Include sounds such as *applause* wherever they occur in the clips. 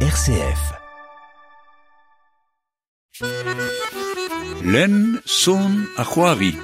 RCF. Len son Ahuavi.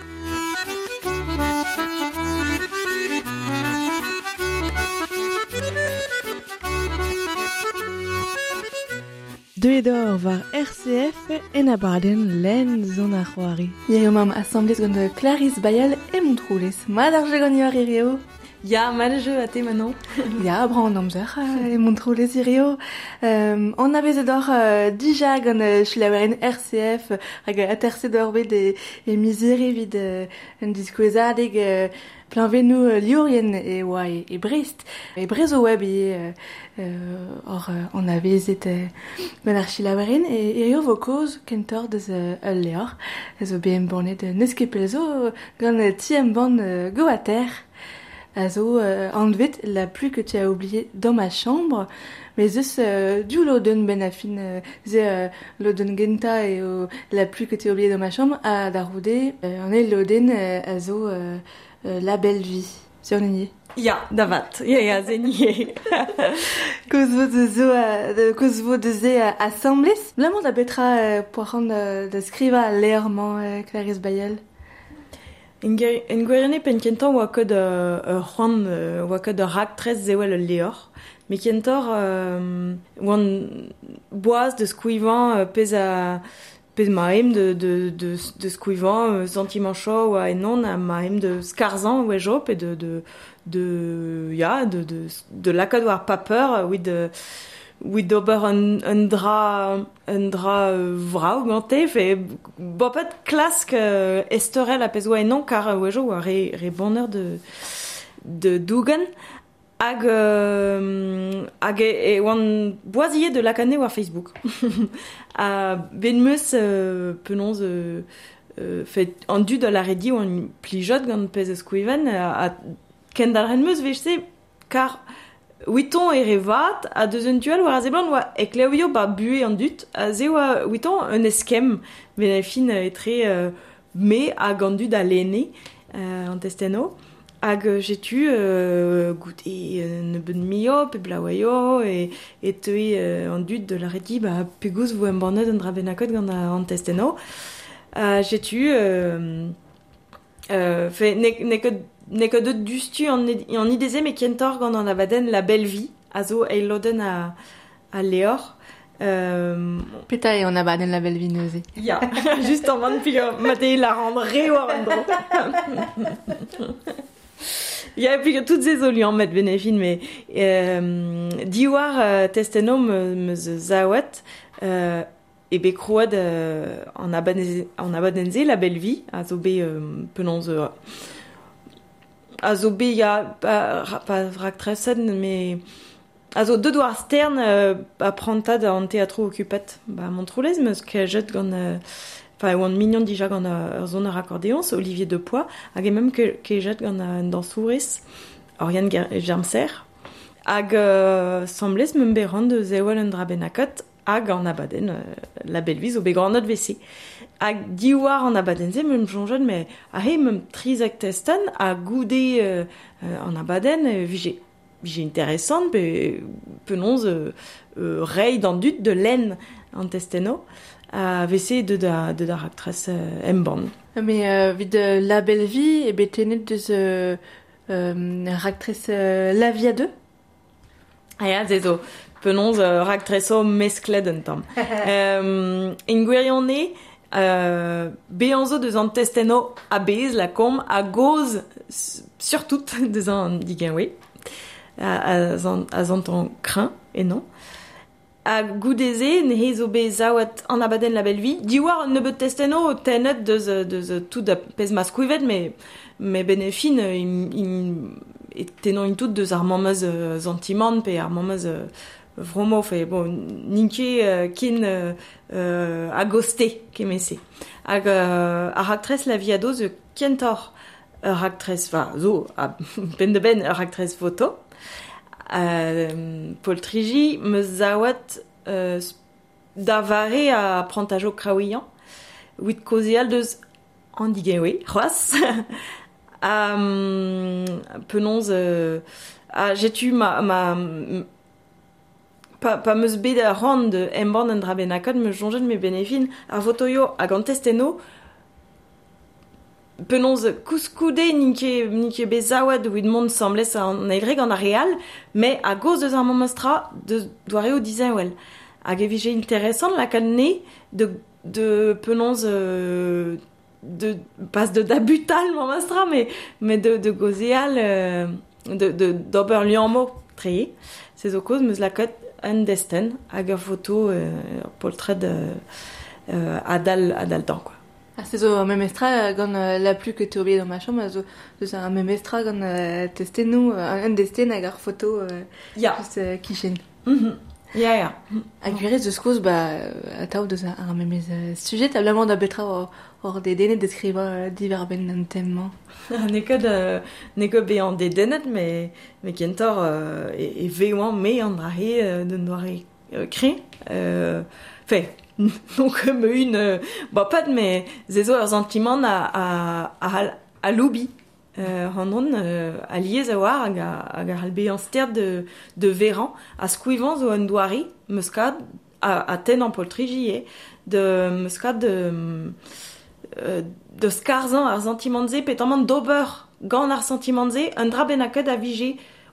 Doedor var RCF en abarden len zon ar c'hoari. Ie yo mam assemblez Clarisse Bayal et Montroules. Ma d'ar jegon yo ar Ya, mal jeu a te manon. *laughs* ya, bra an amzer e montrou les irio. Um, an avez edor uh, dija gant uh, chilaweren RCF hag uh, aterse d'or bet e, e mizeri vid uh, un diskwezad eg uh, planve uh, liorien e oa e, e brest. E brezo web e uh, or uh, an avez et uh, gant ar chilaweren e irio vo koz kentor deus uh, ul leor. Ez o bem bornet uh, neskepelzo gant uh, ti em ban uh, go a terre. Azo, zo euh, anvet la pluie que tu as oubliée dans ma chambre. Mais zeus euh, du loden ben afin euh, ze euh, loden genta et euh, la pluie que tu as oubliée dans ma chambre a daroudé euh, on est loden euh, azo, euh, euh, la belle vie. Si on est Ya, davat. Ya, ya, zenié. Koz vo de zo, koz vo de ze assemblés. Blamant da betra poarant de skriva euh, Clarisse Bayel. En gwerene pen kentor oa ket uh, c'hoant oa ket ur rak trez zewel ul leor. Me kentor oan boaz de skouivan uh, pez a pez ma em de, de, de, de skouivan sentiment chaud oa enon a ma em de skarzan oa jo pe de, de, de, ya, de, de, de lakad war paper with de wit d'ober un, un dra, un dra euh, vrao gantef e bopet klask euh, estorel a pezoa enon kar a oajo a re, re bonheur de, de dougan hag, euh, hag e, e oan boazie de lakane war Facebook. *laughs* a ben meus euh, penons euh, euh, fait an du da la redi oan plijot gant pez eskouiven a, a kendal ren meus vech se kar... Euh, Witon e revat a deus un duel war a zeblant oa e ba bue an dut a ze oa witon un eskem ben a fin etre euh, me hag an dud a lene euh, an testeno hag jetu euh, gout e euh, ne ben mio pe blawaio e, e teue euh, an dut de la redi ba pegouz vo em bornet an dra benakot gant an testeno uh, jetu euh, euh, fe ne, ne ket ne ket deut dustu an, an ideze me kentor gant an abaden la belle vie, a zo e loden a, a leor. Euh, Peta e on abaden la belle vie neuze. *laughs* ya, just an man pio mate la rendre re war an dro. *laughs* Ya, puis toutes ces olions met benefin, mais euh, diwar euh, testeno me, me ze zawet, euh, e be kroad euh, an abadenze, an abadenze la belle vie, a zo be euh, penons euh, a zo be ya, pa, pa vrak tresen, me... A zo deud war stern euh, a prantad an teatro okupet. Ba montroulez meus ke jet gant... Euh, enfin, oan mignon dija gant ur zon ar akordeonz, Olivier Depois, hag e mem ke, ke jet gant an dansourez, Oriane Germser, hag euh, semblez mem berran de zewel un dra benakot, hag an abaden euh, la belviz o began anot vese. Hag diwar an abadenn-se meum jonjon, me a he meum trizak testan a goude euh, an abaden euh, vije. Vije interesant, pe penonz euh, euh, rei d'an dut de len an testeno a vese de da, de da raktres euh, emban. Me euh, vid euh, la belle vie e betenet deus euh, euh, raktres euh, la via deux Aya, zezo, penonz euh, raktreso meskleden tam. *laughs* euh, en gwirion euh, deus an testeno bez la kom a goz surtout deus an digen we. A, a, et non. A goudeze, ne he zo be zaouat an abaden la belle vie. Diwar ne bet testeno tenet deus euh, tout da pez mas mais, mais benefin, im, im, et tenon in tout deus ar mamaz euh, zantimant, pe ar mamaz euh, vromo, fe, bon, ninke euh, kin euh, euh, agoste kemese. Hag ar aktres la viado ze kentor ur va, zo, a *laughs* ben de ben ur aktres foto. Euh, Paul Trigi me zawat euh, da vare a prantajo kraouian, wit kozial deus an digewe, c'hoaz. um, penons, *laughs* euh, a jetu ma, ma pa, pa meus bet a ran de emban en dra benakad meus me benefin ar votoio hag an testeno penonz kouskoude ninke, ninke bet zaouad evit mont semblez an egreg an areal, me a goz deus ar mamastra de doareo dizen wel. Hag evije interesant lakad ne de, de penonz... Euh, de passe de dabutal mon mastra mais mais de de gozial euh, de de d'oberlianmo c'est au cause mais la cote an desten hag ur foto de poltred adal, adal dan, quoi. Ah, c'est zo memestra gant la plus que ur dans ma chambre, zo zo a memestra gant testen nou, an desten hag ar foto ya. just kichen. Mm -hmm. Ya hag virez de skoz ba a taou deus ar ar memez euh, sujet tablamment da betra hor, hor de denet deskriva diver ben an temman Nekod, euh, nekod be an dedenet, me, me kentor euh, e, e veoan me an dra he euh, d'un doare euh, kre. Euh, fe, *laughs* donc me un, euh, ba pat, me zezo ur sentiment a, a, a, a, a loubi. Euh, an on, euh, a liez a war hag a, stert de, de veran, a skouivan zo an doare, meus kad, a, a ten an poltriji e, de meus kad de... Euh, de skarzan ar sentimentze d'ober gant ar sentimentze un dra ben a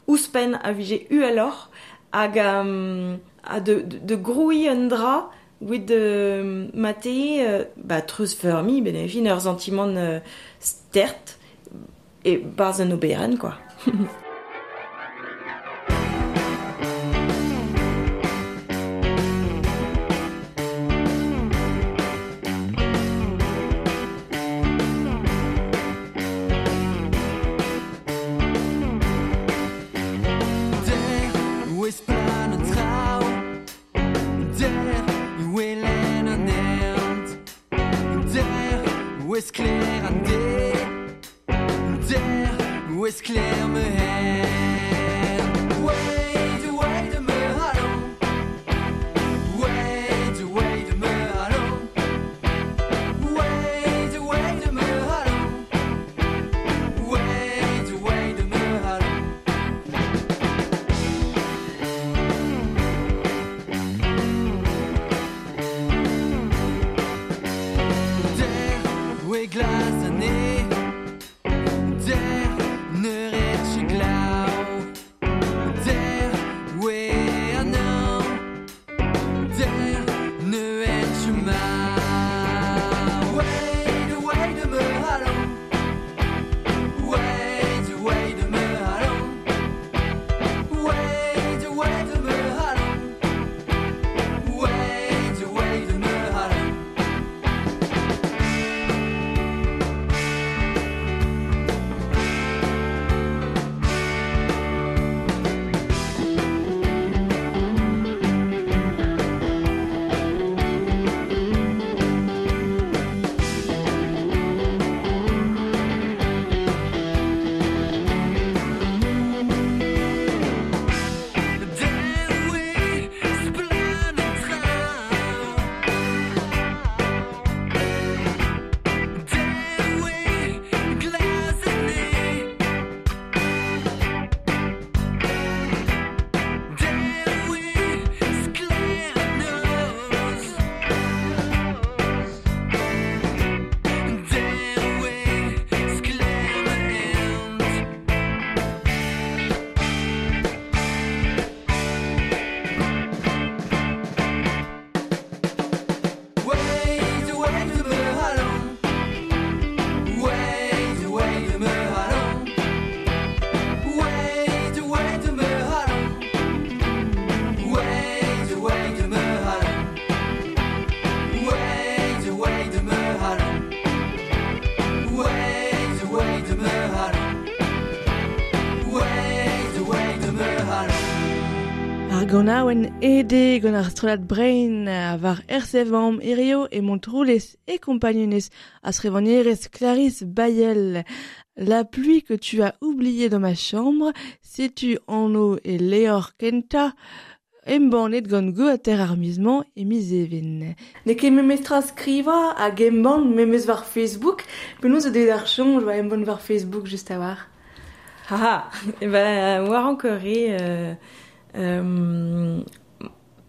ouspen a vije uelor hag a de, de, de groui un dra wit de mate euh, treus fermi ben e fin ur sentiment euh, stert et Barzen quoi. *laughs* Ar ganaouen ede gant ar strolat brain a var ersevam erio e montroulez e compagnonez a srevanierez Clarisse Bayel. La pluie que tu as oubliée dans ma chambre, sais-tu en eau et léor kenta, embanet gant go a ter ar mizman e mizevin. Ne ket memes tra skriva a gemban memes var Facebook penaos zo deud ar chom jo em bon var Facebook just a war Haha, e ben, war encore. Euh, euh,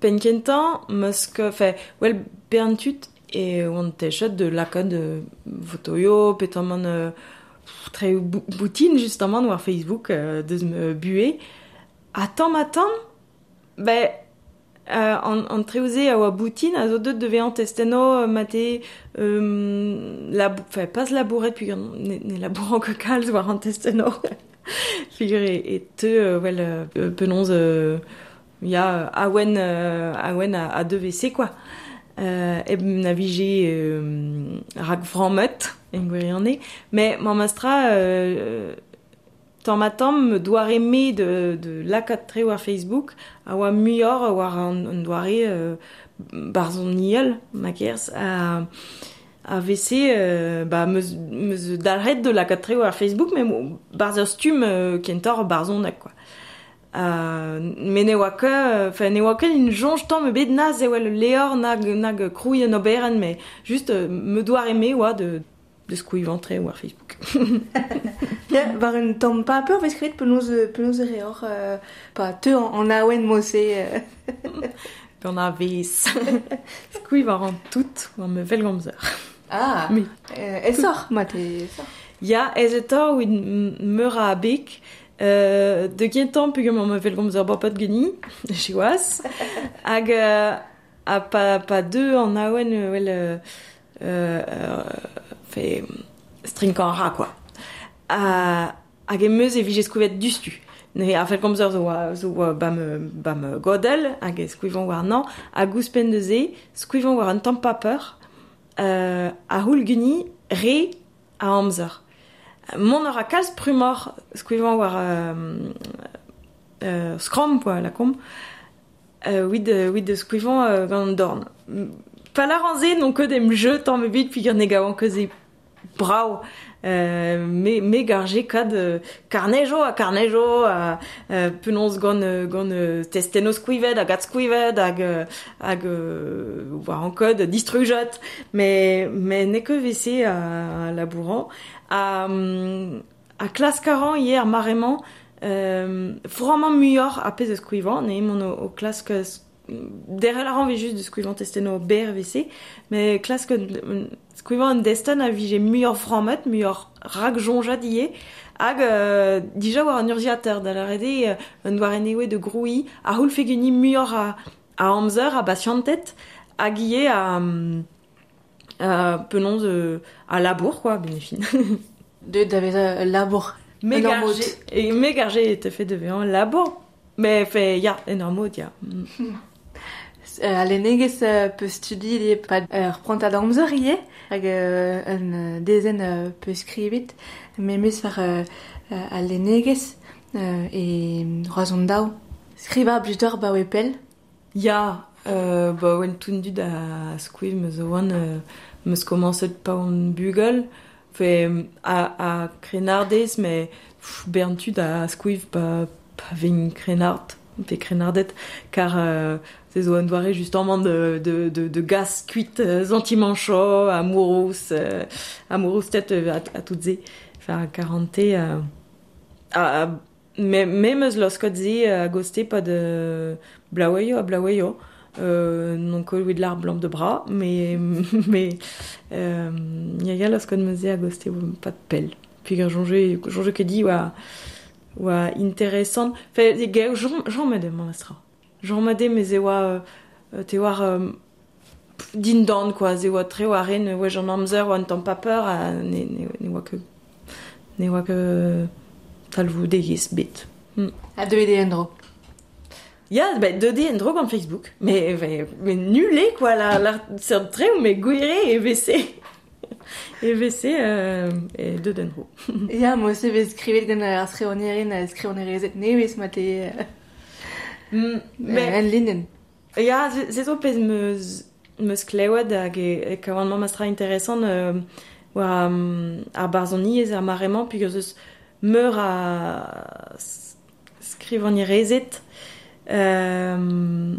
Penkentan, Moscov, well, Berntut et on t'échette de l'acad Votoyo, pétamment euh, très boutine justement, voir Facebook, euh, de me buer. Attends, matin, ben, on, on treusé à boutine, à deux devaient tester nos maté, la, enfin, pas se labourer puis on est la bourre en voir en tester *laughs* figurez. Et te, well, penons, il y a Awen, Awen à deux WC, quoi. Euh, et navigé euh, rak vrammet, mais ma mastra, euh, euh, tant ma me doit aimer de, de la quatre war Facebook, à wa mior, à war un, un doire, euh, à, a vese euh, ba meus, meus dalret de la katreo ar Facebook mais barz ur stum euh, kentor barzonek quoi. Euh, me ne oa ke, ne oa in jonge tant me bet naz e oa le leor nag, nag krouie no beren mais juste euh, me doar eme oa de, de skouy ventre ou ar Facebook. *laughs* *laughs* Ya, war un tamm pa peur vez kret penaos, penaos e reor euh, pa te an, an aouen mose. Euh. Pe an a vez. *laughs* skouy war an tout, war me vel gomzer. Ah, Mais, euh, e sort ma Ya, ez ou in meur a bek, euh, de gentan pegem an mevel gomz ur bapad geni, *laughs* chiwas, *laughs* hag euh, a pa, pa deux an aouen, euh, euh, euh, fe, string an ra, quoi. A, hag em meus e vije skouvet dustu. Ne a fel komz ur zo, zo bam, bam godel, hag e skouivan war nan, hag ouspen de ze, skouivan war an tampapeur, Euh, à hulguni ré à amzer. Mon aura kalz prumor skuivan war euh, euh scrum quoi la com. Euh, oui de oui de skuivan gandorn. Pas la ranzé non que dem jeu tant me bit puis gawan que brau euh, me, me garje kad euh, karnejo a karnejo a euh, penons gant, euh, gant euh, testeno skouivet hag, euh, hag euh, an kod distrujot mais, mais ne que vese a, a labouran a, a klas karan hier marement euh, vraiment muior a pez eus skouivan ne mon o, o klas que derre la ranve just de skouivan testeno vese mais klas que skouivan an destan a vije muior framet muior rag jonjad ie hag euh, dija war an urgiater da la rede euh, un doar enewe de groui a houl fegeni muior a, a amzer a basiantet hag ie a a penons euh, a labour quoi benefin De d'avez euh, labour. me Un garje ormod. et me garje te fait de vean labour mais fait ya enormod ya. euh, alenegez euh, peus studi li pad ur pront ad amzer ie hag euh, un dezen euh, peus skrivit me meus war euh, alenegez euh, e roazon dao skriva blutor ba wepel ya euh, ba oen tun dud a skouiv meus oan euh, meus komanset pa on bugol. Fe a, a krenardez me berntud a skouiv pa pa vegn krenard. des crénardettes, car euh, ces zones justement de, de, de, de gaz cuite, anti-manchot, amourousse, euh, amourousse euh, tête euh, à, à toutes les, enfin, quaranté, euh, à, à, même lorsque dit euh, agosté pas de blawayo à blawayo, euh, donc oui de l'arbre blanc de bras, mais *laughs* mais euh, y a lorsque me dit agosté pas de pelle. Puis quand j'ai que dit ouais oa interesant. Fe, e geo, j'en mede, man astra. J'en mede, me ze oa, te war din dan, quoi, ze oa tre oa ren, oa j'en amzer, oa an tamm pa peur, a ne, ne, ne oa ke, ne oa ke talvou degez bet. Hmm. A de ede endro. Ya, yeah, bah, de ede endro gant Facebook. Mais, mais, mais nulé, quoi, la, la, ser tre ou me gouire et vese. *laughs* EVC euh, e deud en ro. *laughs* Ya, mo se vez skrivet gant ar skreonerin a skreonerezet nevez ma te... *laughs* Mm, En linen. Ya, se zo pez meus, meus klewad hag e, e kavanman mastra interesant euh, war um, ar barzoni ez ar maremañ pig eus meur a skrivanerezet euh,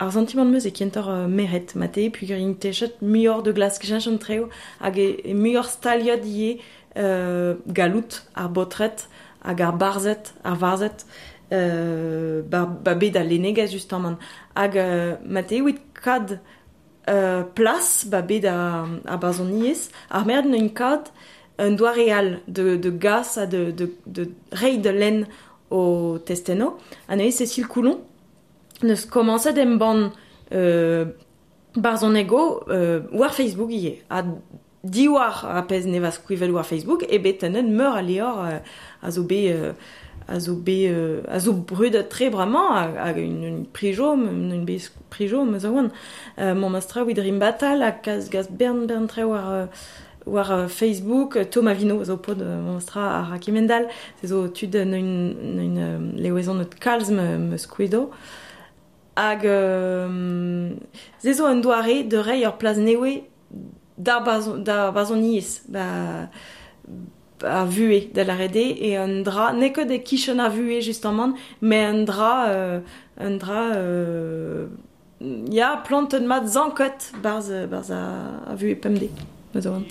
ar sentiment meus e kentor uh, meret mate, puis grin techet muior de glas kechench an treo hag e, muior staliad ie uh, galout ar botret hag ar barzet, ar varzet uh, ba, ba bet a lenegaz just an man. Hag uh, mate evit kad uh, plas ba bet a, a bazon iez ar merd un kad un doa real de, de gas a de, de, de, de rei de len o testeno. An eo Cécile Coulon neus komanset em ban euh, barzon ego euh, war Facebook ie. A di war a pez ne va skrivel war Facebook e bet tenen meur a leor euh, a zo be... Euh, a zo be euh, a zo brud tre bramañ a, a un, un prijom un be prijom zo wan euh, mon mastra wid rim batal a kaz gaz bern bern tre war euh, war euh, Facebook Thomas Vino zo pod euh, mon mastra a rakimendal se zo tud un un, un, un leoezon not kalz me, me squido euh, hag euh, zezo un doare de rei ur plaz newe da, bazon, da bazoniez ba, a vue de la rede et un dra ne que des kishon a vue justement mais un dra euh, un dra euh, ya plante de mat zankot barz barz a, a vue pemd. Mazon.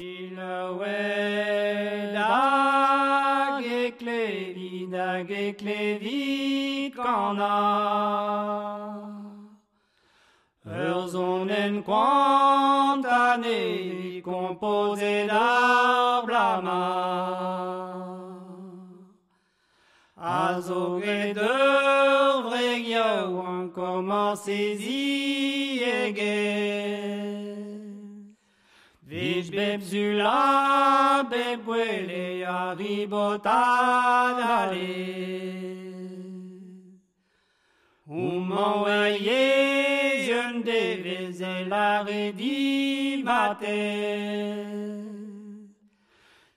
kledi, dage kledi kana. Ur zonen quantane, compose d'ar blama. A zo gret ur vregio, an. Vizbebzula beguele arribotadale. Umoaye jeune deveze la e redivate.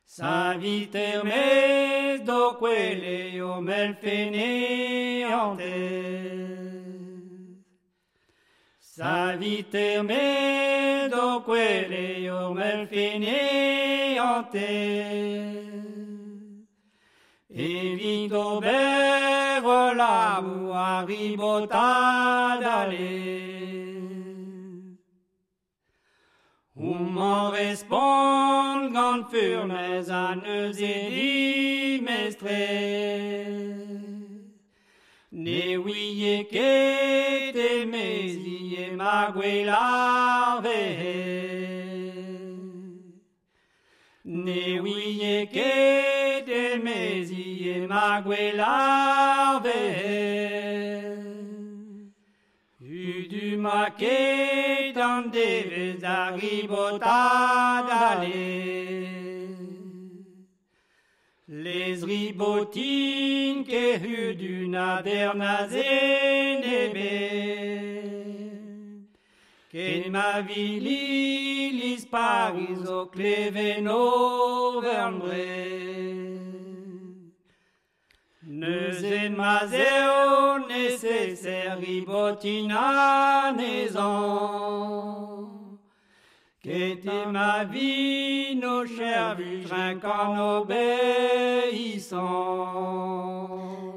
Savite mes doquele o melfeneante. Saviterme doquere iomel finiante. Evito bero labu arribotadale. Humo respondant furnes anus edimestres. Ne ouie ket emezi e ma gwellar vehe. Ne ouie ket emezi e ma gwellar U du ma ket an devez ar ribotad ale. ez ribotin kehuduna dernazen ebet. Ken ma vili lis pariz o kleven over Neus en mazeo necessaire ribotina nezan. Ket ma vie, o cher vujrenk an obéissant.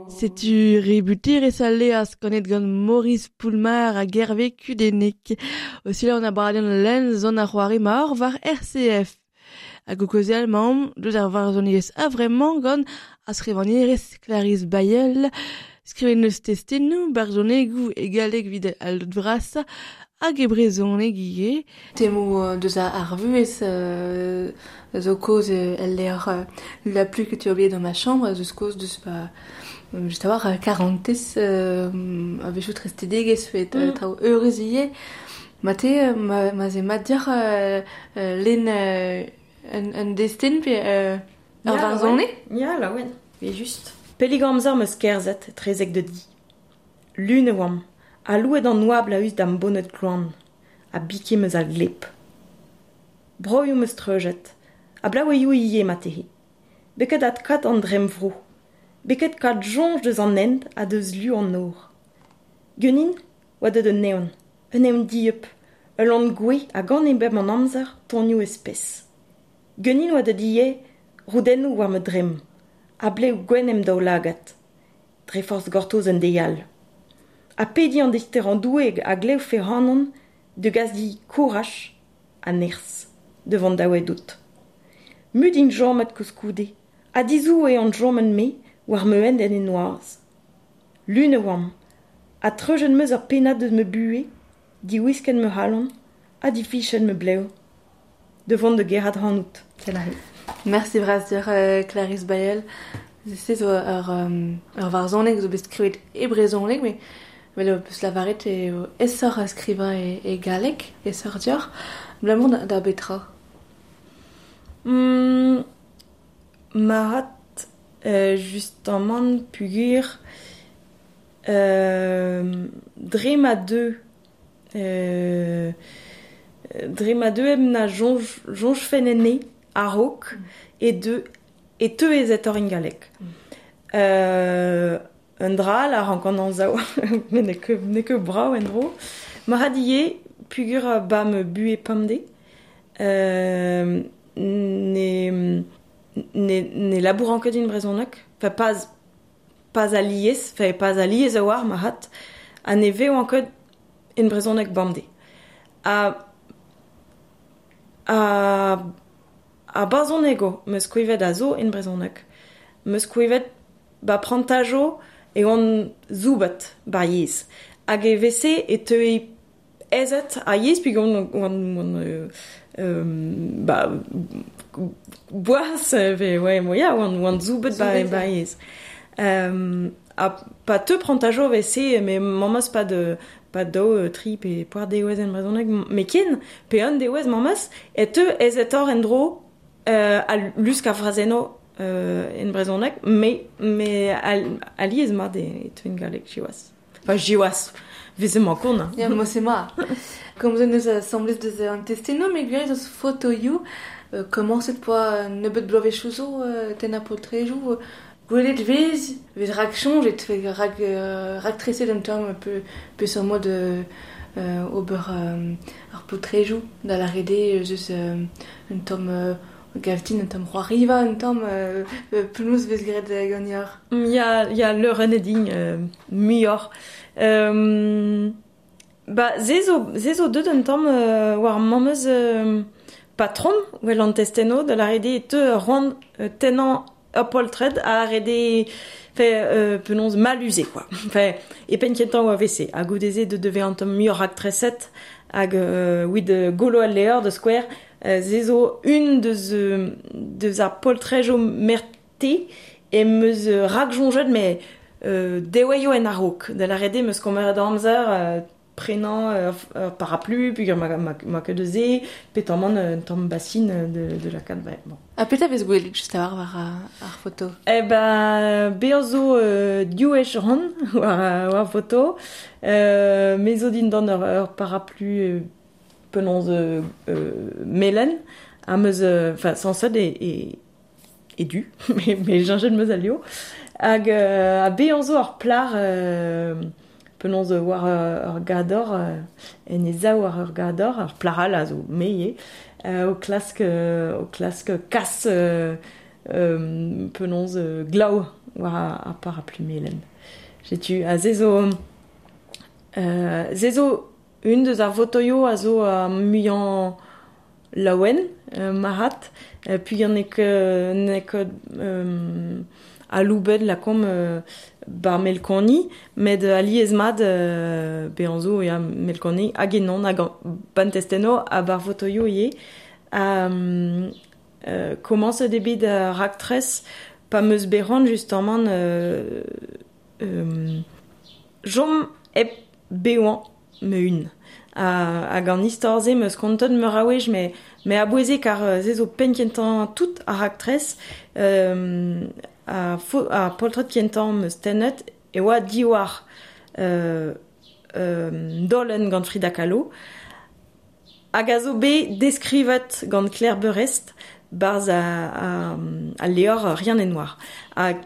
Setu rebutir e sa leas konet gant Maurice Poulmar a gerve kudenek. Aussi là on a bradion len zon a c'hoare ma or var RCF. A o kozel maom, deus ar var zon ies gant a skrevanirez Clarisse Bayel. Skriven neus testennu, bar zonegu e galek vid al vras hag e brezon e gige. Temo deus a ar vuez euh, zo koz el l'air la pluie que tu as dans ma chambre, zo koz deus pa... ba... Just avoir, war, karantez euh, a vechout reste degez fet mm. trao eurez ie. Ma te, ma, ma ze mat diar euh, euh, len euh, un, un destin pe euh, ar varzone. Ya, la ouen. Pe just. Peligramzar meus kerzet, trezek de di. Lune oam. a louet an noab a us d'am bonnet kloan, a bikim eus al glep. Broioù meus treujet, a blaoueioù ie ma tehe. Beket at kat an drem vro, beket kat jonj deus an end a deus lu an nor. Genin, oa deud un neon, un neon diep, ul an gwe a gant ebeb an amzer tonioù espes. Geunin oa deud ie, roudennoù oa me drem, a bleu gwenem daou lagat. Dreforz gortoz un deial. a pediñ an doueg a gleufe e hanan de gazdi courage a ners devant daouet dot. Mud in jormat kouskoude, a dizou e an jormen me war meuen en noirs. Lune oam, a treujen meus ar pena de me bue, di wisken me halon, a di fichen me bleu, devant de gerad hanout. Merci brasier euh, Clarisse Bayel. This is ur, mais mais slavaret e esor a skriva e, e galek, esor dior, blamon da betra. Mm, marat, justement, pugur, euh, drema 2, drema 2 emna jonge, jonge mm. et de, et te ez et galek. Mm. Euh, dra la rencontre zawa. *laughs* Mais n'est que n'est que bra en bam bué pamde ne labourant que d'une raison noc enfin pas pas alliés enfin pas alliés awar mahat. An eve ou encore une raison noc bamde a a a bazon ego me squivet azo une raison noc me squivet ba prantajo e on zoubat ba yez. Hag e vese e teu ezet a yez, pig oan, oan, oan euh, euh, ba, boaz, ve, ouais, moia, oan, oan zoubat ba, ba yez. Euh, a pa te prantajo vese, me mamas pa de pa dao tri pe poar deoez en brezonek, me ken pe an deoez mamas, et te ez etor en dro euh, a lusk a frazeno Euh, in Brezhoneg, mais, mais ali ez ma de twin galek. Enfin, jiwaz, vize ma kuna. Ya, mo se ma. Comme je nous de mais photo you, euh, comment cette fois ne peut blove chouzo, tena potrejou, goulet vez, vez rak change, et fait rak, euh, rak tressé d'un terme peu, peu sur mode, euh, euh, ar potrejou, dans la rédé, juste, un tome, Gavtin un tom roi riva un tom euh, pelouz vez gret gagnard. Ya, ya le eneding euh, mior. Euh, ba, zezo, zezo deud un tamm euh, war mamez euh, patron, wel an testeno, de la rede te rond euh, tenant apoltred a rede fait euh, penons mal usé quoi. *laughs* Fait et penkentan ou AVC, a goudeze de devait un tamm mior actresset hag euh, wid golo al leor de square Euh, ze zo un deus, deus ar poltrejo merte em eus rakjonjet me euh, deweio en ar hok. La rede meus komer ad euh, prenant euh, euh, parapluie, puis ma, ma, ma que de zé, pétamment euh, tombe bassine de, de la canne. Ouais, bon. Ah, peut-être vous juste avoir voir à photo. Eh ben, beozo euh, *laughs* euh photo, euh, penons euh, melen a meus enfin sans ça et et du *laughs* mais mais jinjet meus alio hag a be ar plar penons war ur gador en eza war ur gador ar plaral a zo meie o klask o klask kas penons glau war a parapluie melen. J'ai tu a zezo zezo Un deus ar votoio a zo a muian laouen, euh, marat, euh, puis an ek, euh, nek euh, a loubed la kom euh, bar melkoni, med a liezmad euh, be an zo e a melkani hag enan hag testeno, a bar votoio ye, a euh, commence debit a raktres, pa meus beran justement, euh, euh, jom ep beoan me un. a, hag an istorze meus konton me aouez, me, me a boeze kar uh, zo penkentan tout a raktres, euh, a, fo, a poltret kentan meus tennet, e oa diwar euh, euh, dolen gant Frida Kahlo, hag a zo be deskrivet gant Claire Berest, barz a, a, a, a leor rien e noir. Hag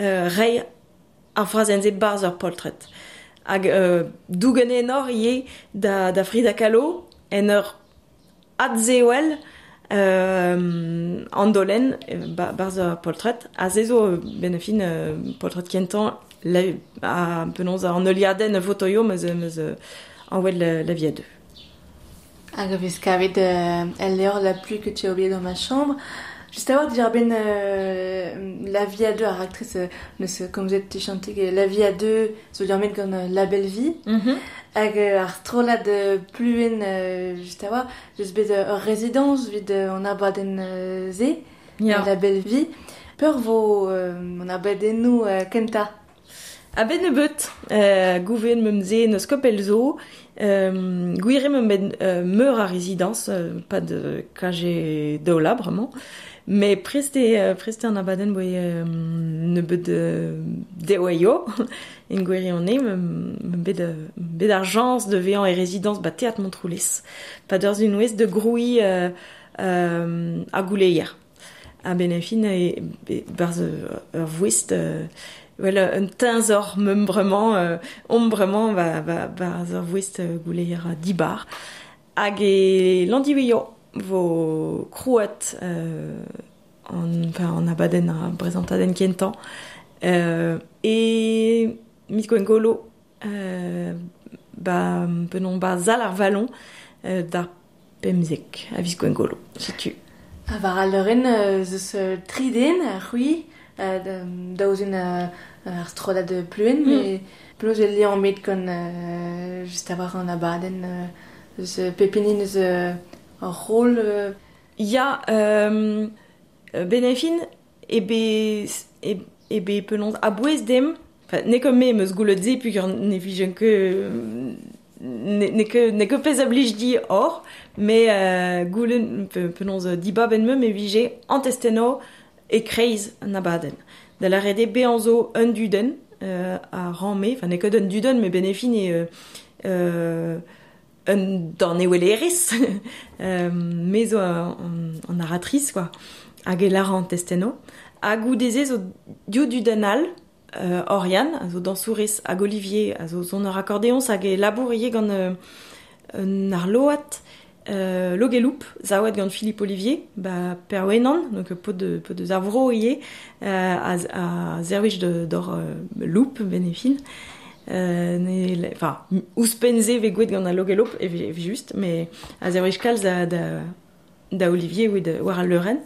euh, rei ar frazenze barz ar poltret. Hag euh, dougane enor ie da, da Frida Kahlo en ur adzeoel euh, an dolen ba, barz ar poltret. A zezo benefin euh, poltret kentan la, a penonz an oliaden votoio meus, meus anwed la, la viadeu. Hag a vez kavet euh, el leor la pluie que tu as oublié dans ma chambre. Juste avoir war dija ben euh, La Vie à deux, à actrice neus comme vous êtes chanté La Vie à deux, zo diar ben gant La Belle Vie. Mm -hmm. Hag ar de pluen euh, juste avoir, juste bet résidence vid an abaden euh, ze. La Belle Vie. Peur vo euh, a abaden nou euh, kenta. A ben nebeut, euh, gouven memze neus kopel zo, euh, guire me euh, meur a résidence, euh, pas de kaje daola, vraiment. Euh, Me preste, uh, preste an abaden boe um, ne *laughs* bet de, de oaio, en gweri an e, bet, bet ar jans de vean e rezidans ba teat montroulez, pa d'ur zun ouez de groui uh, um, a gouleier. A benefin e, e barz ur vouest uh, well, un tinz or membrement, uh, ombrement ba, ba, barz ur vouest uh, gouleier a dibar. Hag e landiweio. vo krouet euh, an, enfin, an abaden a brezentaden kentan euh, e mit gwen golo euh, ba penon ba zal ar vallon euh, d'ar pemzek a vis gwen golo situ a var al leuren euh, zeus euh, triden a c'hui euh, daouzin euh, ar stroda de pluen mm. mais penaos e lian met kon euh, just avoir an abaden euh, zeus pepinin zeus rôle. Euh... ya a euh, Benefin et be, et, et be pelons à dem. Enfin, ne comme me ce goulot dit, puis ne vision que ne que ne que pez oblige dit or, mais euh, goulen pelons dit bab en me mais vigé antesteno et craze nabaden. De la rede be anzo un duden euh, a rammé, enfin ne que donne duden mais Benefin et euh, euh, un dan *laughs* euh um, mezo an, an aratriz, quoi, hag e lara an testeno, hag ou deze zo du danal, euh orian, a zo dansourez, hag Olivier, a zo zon ur akordeonz hag e labour gant un ar loat, euh, logeloup, zaouet gant Philippe Olivier, ba perwenan, donc pot de, pot de zavro ie, euh, a, a zerwich d'or uh, loup, benefin, Euh, ne, enfin, ouspenze ve gwet gant a logelop, ev, ev just, mais a zerwech kalz da, da, da Olivier ou de war al leuren.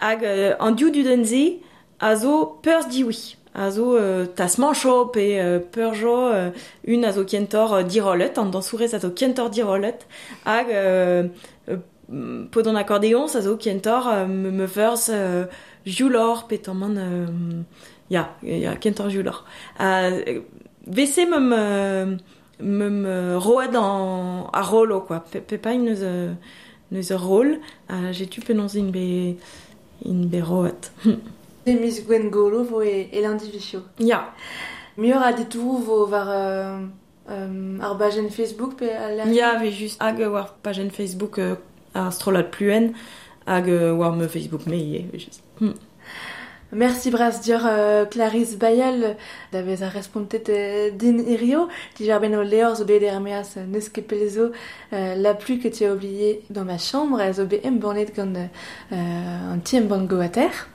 Hag euh, an diou dudenze a zo peurz diwi. A zo euh, tas mancho pe euh, peurjo euh, un a zo kentor euh, dirolet, an dansourez a zo kentor dirolet. Hag euh, euh, po d'an akordeon, a zo kentor euh, me, me euh, joulor pe tamman Euh, ya, ya kentor joulor. Euh, vese meum meum road an a rolo quoi pe, pe pa neus neus ur rol a tu penons in be in be road *laughs* mis Gwen Golo vo e, e lundi. Ya. mieux a detour vo var euh, euh, ar bajen Facebook pe a la Ya, ve just hag war pagen Facebook euh, ar strolat pluen hag war me Facebook me ye, ve just. Hmm. Merci bras dior euh, Clarisse Bayel d'avez un a respontet euh, din irio di ben o leor zo bet er meas neus ket pelezo euh, la pluie que tu as oublié dans ma chambre zo bet em bornet gant euh, an ti em ban go a terre.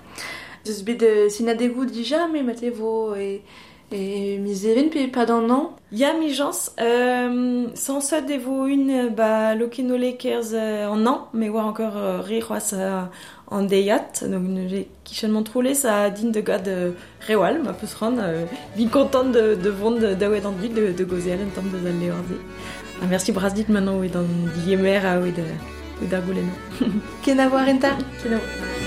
Zeus bet euh, sin a degout dija me mat levo e e miserin pe pas dans non Ya mi jans, euh, sans ça devo une euh, ba lokenole kerz en an, mais war encore euh, re c'hoaz euh, en deyat, donc j'ai kichennement troulé ça din de gad euh, rewal, ma peus ran, euh, vin content de, de vond daouet an dud de, de gozel en tam de zal leorze. Ah, merci bras dit maintenant oui dans diemer a oui de oui d'ar gouleno. ken a war enta Ken a-